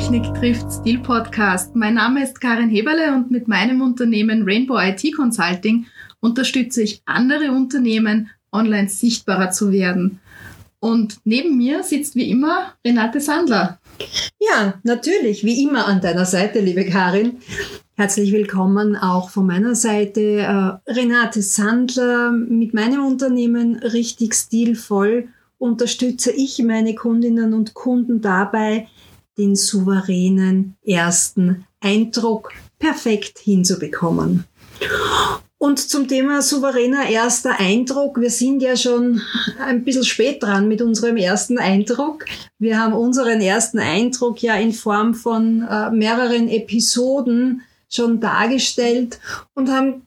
Technik trifft Stil Podcast. Mein Name ist Karin Heberle und mit meinem Unternehmen Rainbow IT Consulting unterstütze ich andere Unternehmen, online sichtbarer zu werden. Und neben mir sitzt wie immer Renate Sandler. Ja, natürlich, wie immer an deiner Seite, liebe Karin. Herzlich willkommen auch von meiner Seite. Äh, Renate Sandler mit meinem Unternehmen richtig stilvoll unterstütze ich meine Kundinnen und Kunden dabei, den souveränen ersten Eindruck perfekt hinzubekommen. Und zum Thema souveräner erster Eindruck. Wir sind ja schon ein bisschen spät dran mit unserem ersten Eindruck. Wir haben unseren ersten Eindruck ja in Form von äh, mehreren Episoden schon dargestellt und haben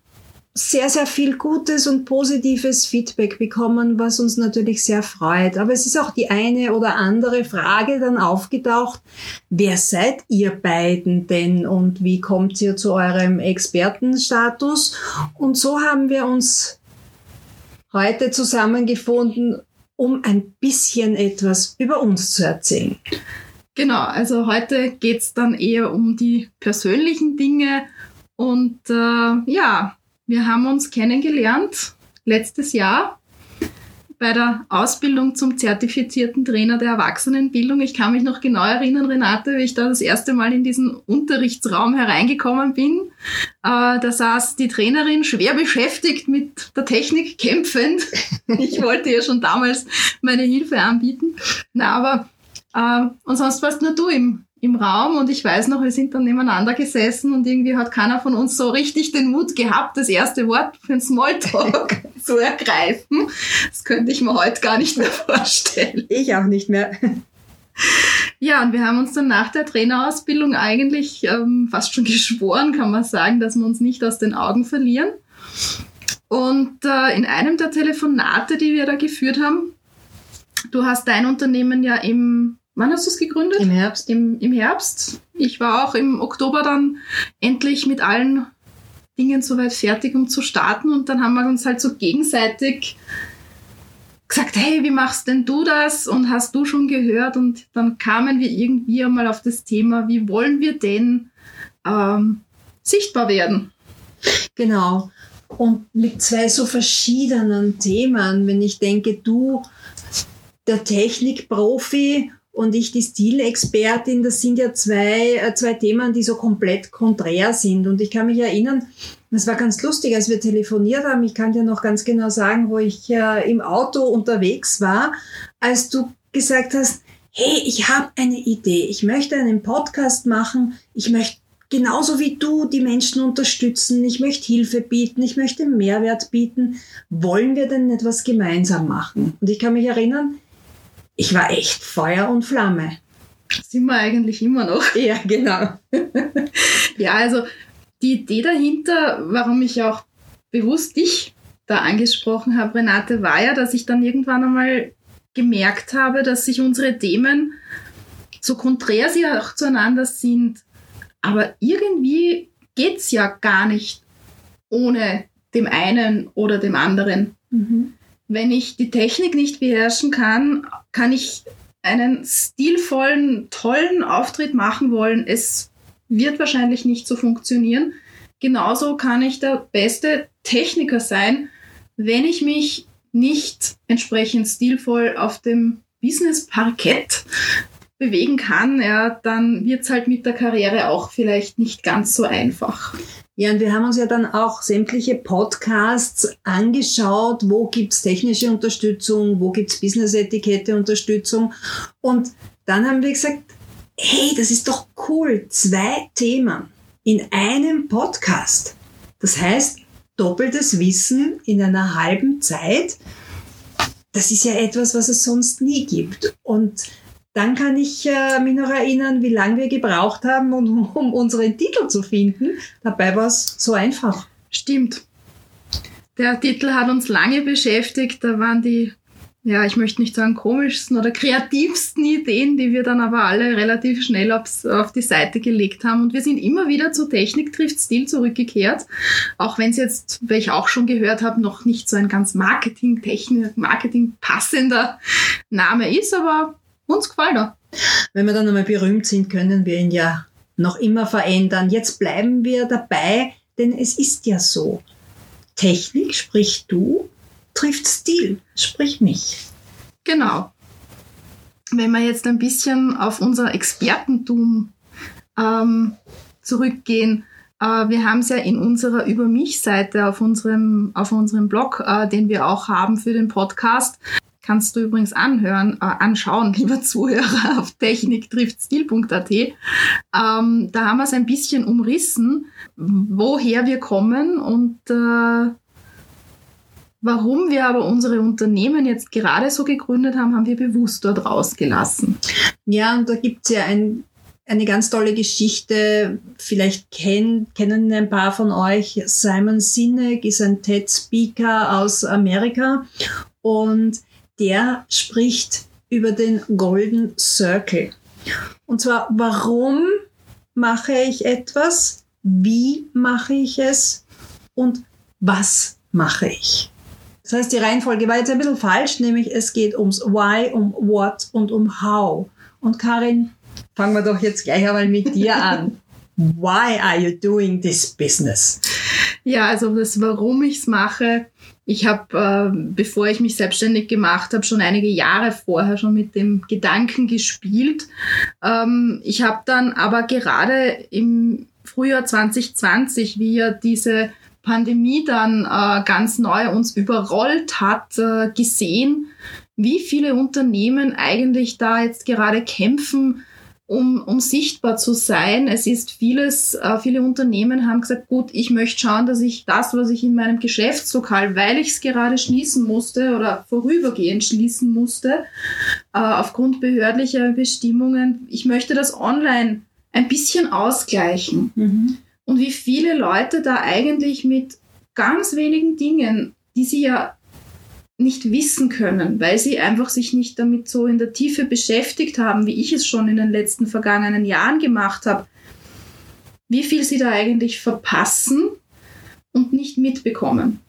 sehr, sehr viel gutes und positives Feedback bekommen, was uns natürlich sehr freut. Aber es ist auch die eine oder andere Frage dann aufgetaucht. Wer seid ihr beiden denn und wie kommt ihr zu eurem Expertenstatus? Und so haben wir uns heute zusammengefunden, um ein bisschen etwas über uns zu erzählen. Genau, also heute geht's dann eher um die persönlichen Dinge und äh, ja, wir haben uns kennengelernt letztes Jahr bei der Ausbildung zum zertifizierten Trainer der Erwachsenenbildung. Ich kann mich noch genau erinnern, Renate, wie ich da das erste Mal in diesen Unterrichtsraum hereingekommen bin. Äh, da saß die Trainerin schwer beschäftigt mit der Technik kämpfend. Ich wollte ihr schon damals meine Hilfe anbieten. Na, aber äh, und sonst warst nur du im, im Raum und ich weiß noch, wir sind dann nebeneinander gesessen und irgendwie hat keiner von uns so richtig den Mut gehabt, das erste Wort für den Smalltalk zu ergreifen. Das könnte ich mir heute gar nicht mehr vorstellen. Ich auch nicht mehr. Ja, und wir haben uns dann nach der Trainerausbildung eigentlich ähm, fast schon geschworen, kann man sagen, dass wir uns nicht aus den Augen verlieren. Und äh, in einem der Telefonate, die wir da geführt haben, du hast dein Unternehmen ja im Wann hast du es gegründet? Im Herbst. Im, Im Herbst. Ich war auch im Oktober dann endlich mit allen Dingen soweit fertig, um zu starten. Und dann haben wir uns halt so gegenseitig gesagt, hey, wie machst denn du das? Und hast du schon gehört? Und dann kamen wir irgendwie einmal auf das Thema, wie wollen wir denn ähm, sichtbar werden? Genau. Und mit zwei so verschiedenen Themen, wenn ich denke, du, der Technikprofi und ich die Stilexpertin, das sind ja zwei, äh, zwei Themen, die so komplett konträr sind. Und ich kann mich erinnern, es war ganz lustig, als wir telefoniert haben. Ich kann dir noch ganz genau sagen, wo ich äh, im Auto unterwegs war, als du gesagt hast, hey, ich habe eine Idee. Ich möchte einen Podcast machen. Ich möchte genauso wie du die Menschen unterstützen. Ich möchte Hilfe bieten. Ich möchte Mehrwert bieten. Wollen wir denn etwas gemeinsam machen? Und ich kann mich erinnern, ich war echt Feuer und Flamme. Sind wir eigentlich immer noch. Ja, genau. ja, also die Idee dahinter, warum ich auch bewusst dich da angesprochen habe, Renate, war ja, dass ich dann irgendwann einmal gemerkt habe, dass sich unsere Themen, so konträr sie auch zueinander sind, aber irgendwie geht es ja gar nicht ohne dem einen oder dem anderen. Mhm wenn ich die Technik nicht beherrschen kann, kann ich einen stilvollen, tollen Auftritt machen wollen. Es wird wahrscheinlich nicht so funktionieren. Genauso kann ich der beste Techniker sein, wenn ich mich nicht entsprechend stilvoll auf dem Business-Parkett bewegen kann, ja, dann wird es halt mit der Karriere auch vielleicht nicht ganz so einfach. Ja, und wir haben uns ja dann auch sämtliche Podcasts angeschaut, wo gibt's technische Unterstützung, wo gibt's Business-Etikette-Unterstützung. Und dann haben wir gesagt, hey, das ist doch cool, zwei Themen in einem Podcast. Das heißt, doppeltes Wissen in einer halben Zeit. Das ist ja etwas, was es sonst nie gibt. Und dann kann ich äh, mich noch erinnern, wie lange wir gebraucht haben, um, um unseren Titel zu finden. Dabei war es so einfach. Stimmt. Der Titel hat uns lange beschäftigt. Da waren die, ja, ich möchte nicht sagen komischsten oder kreativsten Ideen, die wir dann aber alle relativ schnell aufs, auf die Seite gelegt haben. Und wir sind immer wieder zu Technik trifft Stil zurückgekehrt. Auch wenn es jetzt, wie ich auch schon gehört habe, noch nicht so ein ganz Marketing-Technik, Marketing passender Name ist, aber uns gefällt er. Wenn wir dann einmal berühmt sind, können wir ihn ja noch immer verändern. Jetzt bleiben wir dabei, denn es ist ja so. Technik, sprich du, trifft Stil, sprich mich. Genau. Wenn wir jetzt ein bisschen auf unser Expertentum ähm, zurückgehen, äh, wir haben es ja in unserer Über mich-Seite auf unserem, auf unserem Blog, äh, den wir auch haben für den Podcast, kannst du übrigens anhören, äh, anschauen, lieber Zuhörer, auf techniktriftstil.at. Ähm, da haben wir es ein bisschen umrissen, woher wir kommen und äh, Warum wir aber unsere Unternehmen jetzt gerade so gegründet haben, haben wir bewusst dort rausgelassen. Ja, und da gibt's ja ein, eine ganz tolle Geschichte. Vielleicht kenn, kennen ein paar von euch. Simon Sinek ist ein TED-Speaker aus Amerika und der spricht über den Golden Circle. Und zwar, warum mache ich etwas? Wie mache ich es? Und was mache ich? Das heißt, die Reihenfolge war jetzt ein bisschen falsch, nämlich es geht ums Why, um What und um How. Und Karin, fangen wir doch jetzt gleich einmal mit dir an. Why are you doing this business? Ja, also das, warum ich es mache, ich habe, äh, bevor ich mich selbstständig gemacht habe, schon einige Jahre vorher schon mit dem Gedanken gespielt. Ähm, ich habe dann aber gerade im Frühjahr 2020, wie ja diese Pandemie dann äh, ganz neu uns überrollt hat, äh, gesehen, wie viele Unternehmen eigentlich da jetzt gerade kämpfen, um, um sichtbar zu sein. Es ist vieles, äh, viele Unternehmen haben gesagt, gut, ich möchte schauen, dass ich das, was ich in meinem Geschäftslokal, weil ich es gerade schließen musste oder vorübergehend schließen musste, äh, aufgrund behördlicher Bestimmungen, ich möchte das online ein bisschen ausgleichen. Mhm. Und wie viele Leute da eigentlich mit ganz wenigen Dingen, die sie ja nicht wissen können, weil sie einfach sich nicht damit so in der Tiefe beschäftigt haben, wie ich es schon in den letzten vergangenen Jahren gemacht habe, wie viel sie da eigentlich verpassen und nicht mitbekommen.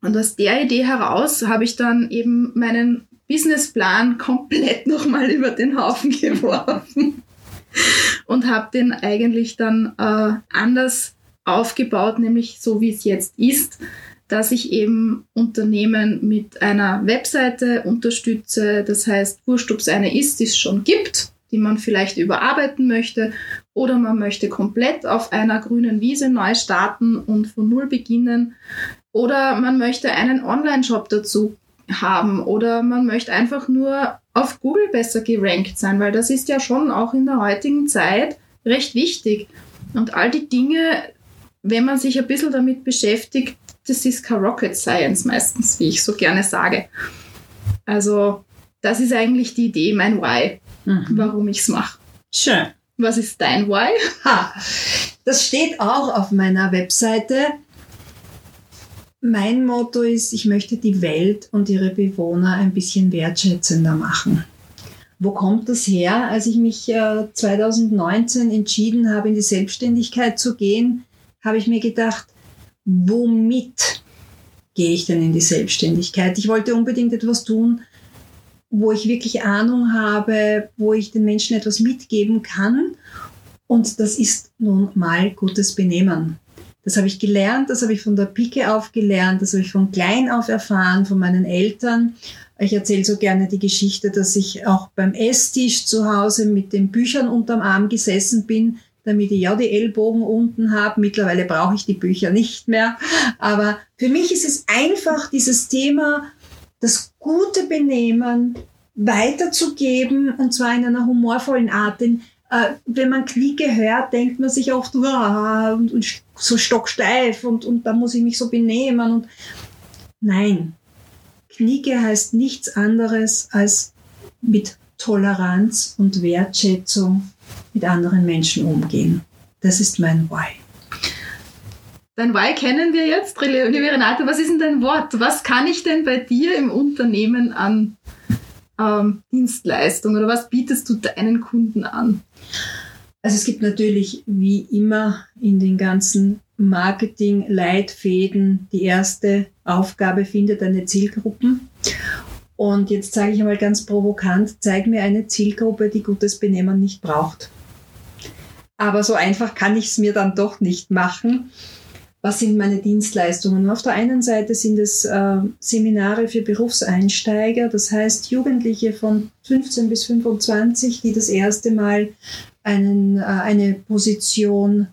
Und aus der Idee heraus habe ich dann eben meinen Businessplan komplett nochmal über den Haufen geworfen und habe den eigentlich dann äh, anders aufgebaut, nämlich so wie es jetzt ist, dass ich eben Unternehmen mit einer Webseite unterstütze. Das heißt, wurscht, ob es eine ist, die es schon gibt, die man vielleicht überarbeiten möchte, oder man möchte komplett auf einer grünen Wiese neu starten und von null beginnen, oder man möchte einen Online-Shop dazu haben, oder man möchte einfach nur auf Google besser gerankt sein, weil das ist ja schon auch in der heutigen Zeit recht wichtig. Und all die Dinge, wenn man sich ein bisschen damit beschäftigt, das ist kein Rocket Science meistens, wie ich so gerne sage. Also, das ist eigentlich die Idee, mein Why, mhm. warum ich es mache. Schön. Was ist dein Why? Ha, das steht auch auf meiner Webseite. Mein Motto ist, ich möchte die Welt und ihre Bewohner ein bisschen wertschätzender machen. Wo kommt das her? Als ich mich äh, 2019 entschieden habe, in die Selbstständigkeit zu gehen, habe ich mir gedacht, womit gehe ich denn in die Selbstständigkeit? Ich wollte unbedingt etwas tun, wo ich wirklich Ahnung habe, wo ich den Menschen etwas mitgeben kann. Und das ist nun mal gutes Benehmen. Das habe ich gelernt, das habe ich von der Pike auf gelernt, das habe ich von klein auf erfahren, von meinen Eltern. Ich erzähle so gerne die Geschichte, dass ich auch beim Esstisch zu Hause mit den Büchern unterm Arm gesessen bin, damit ich ja die Ellbogen unten habe. Mittlerweile brauche ich die Bücher nicht mehr. Aber für mich ist es einfach dieses Thema, das gute Benehmen weiterzugeben und zwar in einer humorvollen Art. Denn äh, wenn man Clique hört, denkt man sich oft, und, und so stocksteif und, und da muss ich mich so benehmen. Und nein, Clique heißt nichts anderes als mit Toleranz und Wertschätzung mit anderen Menschen umgehen. Das ist mein Why. Dein Why kennen wir jetzt, liebe Renate. Was ist denn dein Wort? Was kann ich denn bei dir im Unternehmen an ähm, Dienstleistung oder was bietest du deinen Kunden an? Also es gibt natürlich wie immer in den ganzen Marketing-Leitfäden die erste Aufgabe findet eine Zielgruppen. Und jetzt sage ich einmal ganz provokant, zeig mir eine Zielgruppe, die gutes Benehmen nicht braucht. Aber so einfach kann ich es mir dann doch nicht machen. Was sind meine Dienstleistungen? Auf der einen Seite sind es äh, Seminare für Berufseinsteiger, das heißt Jugendliche von 15 bis 25, die das erste Mal einen, äh, eine Position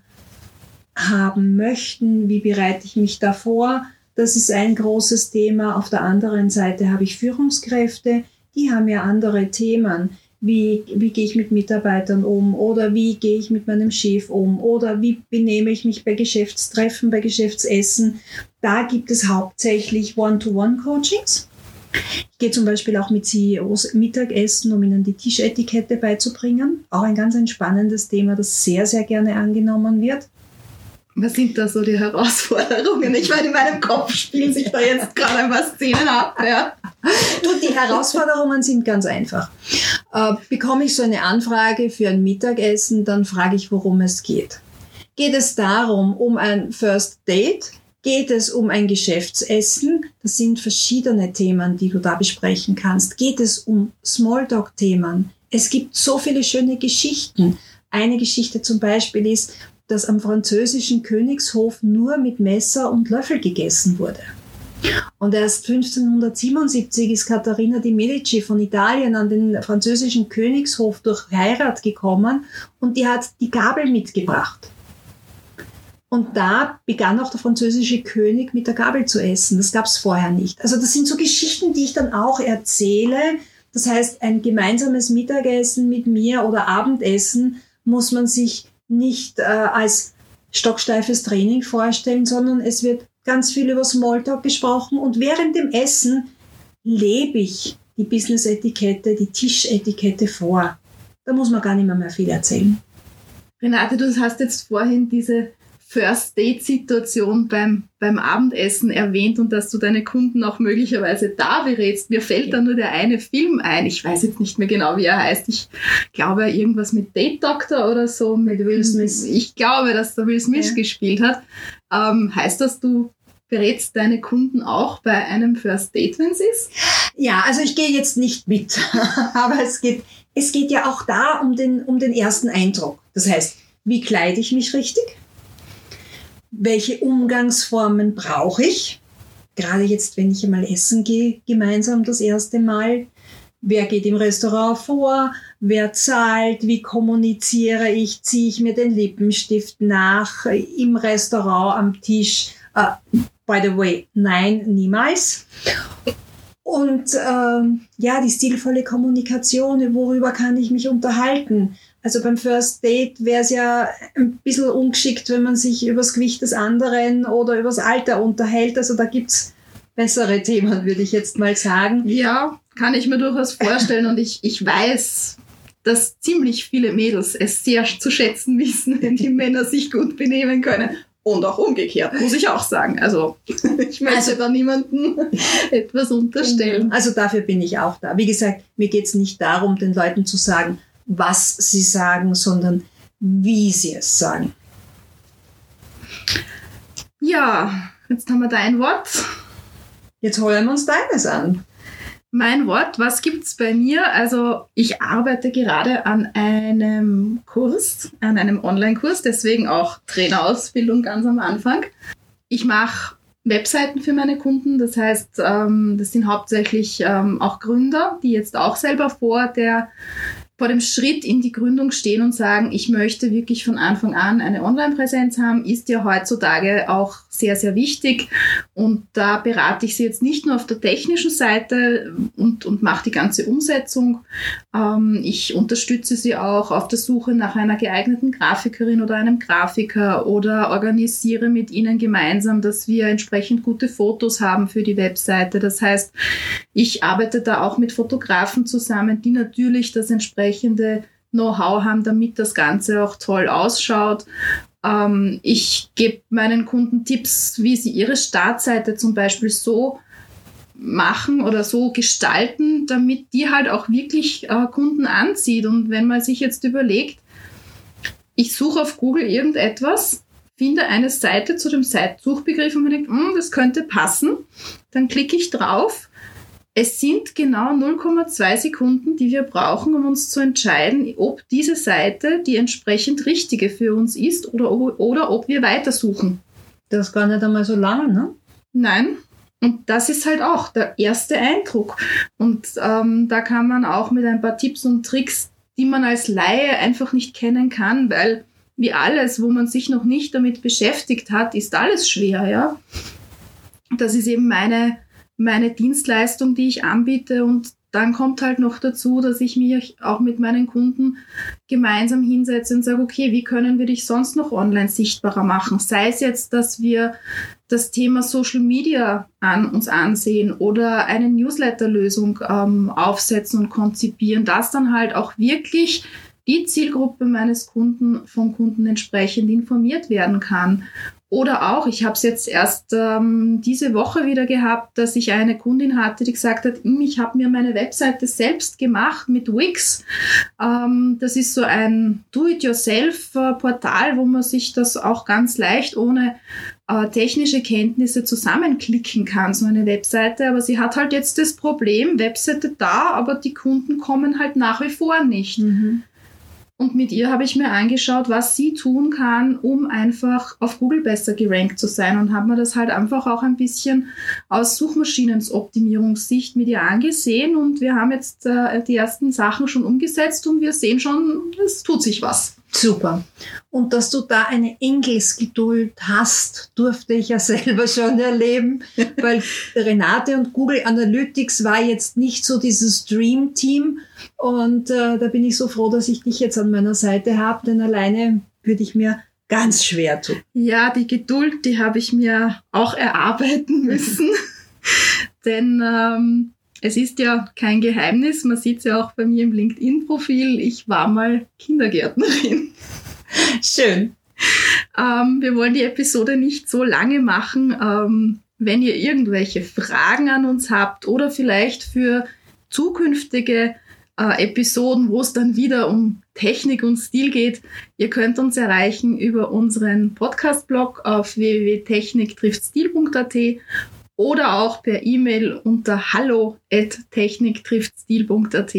haben möchten. Wie bereite ich mich davor? Das ist ein großes Thema. Auf der anderen Seite habe ich Führungskräfte, die haben ja andere Themen. Wie, wie gehe ich mit Mitarbeitern um oder wie gehe ich mit meinem Chef um oder wie benehme ich mich bei Geschäftstreffen, bei Geschäftsessen. Da gibt es hauptsächlich One-to-One-Coachings. Ich gehe zum Beispiel auch mit CEOs Mittagessen, um ihnen die Tischetikette beizubringen. Auch ein ganz ein spannendes Thema, das sehr, sehr gerne angenommen wird. Was sind da so die Herausforderungen? Ich meine, in meinem Kopf spielen sich da jetzt gerade ein paar Szenen ab. Ja. Die Herausforderungen sind ganz einfach. Äh, bekomme ich so eine Anfrage für ein Mittagessen, dann frage ich, worum es geht. Geht es darum, um ein First Date? Geht es um ein Geschäftsessen? Das sind verschiedene Themen, die du da besprechen kannst. Geht es um Smalltalk-Themen? Es gibt so viele schöne Geschichten. Eine Geschichte zum Beispiel ist, dass am französischen Königshof nur mit Messer und Löffel gegessen wurde. Und erst 1577 ist Katharina di Medici von Italien an den französischen Königshof durch Heirat gekommen und die hat die Gabel mitgebracht. Und da begann auch der französische König mit der Gabel zu essen. Das gab es vorher nicht. Also das sind so Geschichten, die ich dann auch erzähle. Das heißt, ein gemeinsames Mittagessen mit mir oder Abendessen muss man sich nicht äh, als stocksteifes Training vorstellen, sondern es wird ganz viel über Smalltalk gesprochen und während dem Essen lebe ich die Business-Etikette, die Tischetikette vor. Da muss man gar nicht mehr, mehr viel erzählen. Renate, du hast jetzt vorhin diese First-Date-Situation beim, beim Abendessen erwähnt und dass du deine Kunden auch möglicherweise da berätst. Mir fällt da nur der eine Film ein. Ich weiß jetzt nicht mehr genau, wie er heißt. Ich glaube, irgendwas mit Date Doctor oder so. Mit Will Smith. Ich glaube, dass der Will Smith ja. gespielt hat. Ähm, heißt das, du berätst deine Kunden auch bei einem First Date, wenn es ist? Ja, also ich gehe jetzt nicht mit, aber es geht, es geht ja auch da um den, um den ersten Eindruck. Das heißt, wie kleide ich mich richtig? Welche Umgangsformen brauche ich? Gerade jetzt, wenn ich einmal essen gehe, gemeinsam das erste Mal. Wer geht im Restaurant vor? Wer zahlt? Wie kommuniziere ich? Ziehe ich mir den Lippenstift nach im Restaurant am Tisch? Uh, by the way, nein, niemals. Und ähm, ja, die stilvolle Kommunikation, worüber kann ich mich unterhalten? Also beim First Date wäre es ja ein bisschen ungeschickt, wenn man sich über das Gewicht des anderen oder über das Alter unterhält. Also da gibt's bessere Themen, würde ich jetzt mal sagen. Ja, kann ich mir durchaus vorstellen. Und ich, ich weiß, dass ziemlich viele Mädels es sehr zu schätzen wissen, wenn die Männer sich gut benehmen können. Und auch umgekehrt, muss ich auch sagen. Also ich möchte also, da niemandem etwas unterstellen. Also dafür bin ich auch da. Wie gesagt, mir geht's nicht darum, den Leuten zu sagen, was sie sagen, sondern wie sie es sagen. Ja, jetzt haben wir dein Wort. Jetzt holen wir uns deines an. Mein Wort, was gibt's bei mir? Also ich arbeite gerade an einem Kurs, an einem Online-Kurs, deswegen auch Trainerausbildung ganz am Anfang. Ich mache Webseiten für meine Kunden, das heißt, ähm, das sind hauptsächlich ähm, auch Gründer, die jetzt auch selber vor der vor dem Schritt in die Gründung stehen und sagen, ich möchte wirklich von Anfang an eine Online-Präsenz haben, ist ja heutzutage auch sehr, sehr wichtig. Und da berate ich sie jetzt nicht nur auf der technischen Seite und, und mache die ganze Umsetzung. Ähm, ich unterstütze sie auch auf der Suche nach einer geeigneten Grafikerin oder einem Grafiker oder organisiere mit ihnen gemeinsam, dass wir entsprechend gute Fotos haben für die Webseite. Das heißt, ich arbeite da auch mit Fotografen zusammen, die natürlich das entsprechende Know-how haben, damit das Ganze auch toll ausschaut. Ähm, ich gebe meinen Kunden Tipps, wie sie ihre Startseite zum Beispiel so machen oder so gestalten, damit die halt auch wirklich äh, Kunden anzieht. Und wenn man sich jetzt überlegt, ich suche auf Google irgendetwas, finde eine Seite zu dem Suchbegriff und man denkt, hm, das könnte passen, dann klicke ich drauf es sind genau 0,2 Sekunden, die wir brauchen, um uns zu entscheiden, ob diese Seite die entsprechend richtige für uns ist oder, oder ob wir weitersuchen. Das ist gar nicht einmal so lange, ne? Nein. Und das ist halt auch der erste Eindruck. Und ähm, da kann man auch mit ein paar Tipps und Tricks, die man als Laie einfach nicht kennen kann, weil wie alles, wo man sich noch nicht damit beschäftigt hat, ist alles schwer, ja. Das ist eben meine meine Dienstleistung, die ich anbiete. Und dann kommt halt noch dazu, dass ich mich auch mit meinen Kunden gemeinsam hinsetze und sage, okay, wie können wir dich sonst noch online sichtbarer machen? Sei es jetzt, dass wir das Thema Social Media an uns ansehen oder eine Newsletter-Lösung ähm, aufsetzen und konzipieren, dass dann halt auch wirklich die Zielgruppe meines Kunden vom Kunden entsprechend informiert werden kann. Oder auch, ich habe es jetzt erst ähm, diese Woche wieder gehabt, dass ich eine Kundin hatte, die gesagt hat, hm, ich habe mir meine Webseite selbst gemacht mit Wix. Ähm, das ist so ein Do-it-yourself-Portal, wo man sich das auch ganz leicht ohne äh, technische Kenntnisse zusammenklicken kann, so eine Webseite. Aber sie hat halt jetzt das Problem, Webseite da, aber die Kunden kommen halt nach wie vor nicht. Mhm. Und mit ihr habe ich mir angeschaut, was sie tun kann, um einfach auf Google besser gerankt zu sein und habe mir das halt einfach auch ein bisschen aus Suchmaschinenoptimierungssicht mit ihr angesehen und wir haben jetzt äh, die ersten Sachen schon umgesetzt und wir sehen schon, es tut sich was. Super. Und dass du da eine Engelsgeduld hast, durfte ich ja selber schon erleben, weil Renate und Google Analytics war jetzt nicht so dieses Dream Team. Und äh, da bin ich so froh, dass ich dich jetzt an meiner Seite habe, denn alleine würde ich mir ganz schwer tun. Ja, die Geduld, die habe ich mir auch erarbeiten müssen. denn ähm, es ist ja kein Geheimnis, man sieht es ja auch bei mir im LinkedIn-Profil, ich war mal Kindergärtnerin. Schön. Ähm, wir wollen die Episode nicht so lange machen. Ähm, wenn ihr irgendwelche Fragen an uns habt oder vielleicht für zukünftige äh, Episoden, wo es dann wieder um Technik und Stil geht, ihr könnt uns erreichen über unseren Podcast-Blog auf www.techniktriftstil.at oder auch per E-Mail unter hallo@techniktriftstil.at.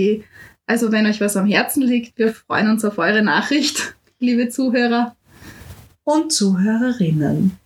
Also wenn euch was am Herzen liegt, wir freuen uns auf eure Nachricht, liebe Zuhörer und Zuhörerinnen.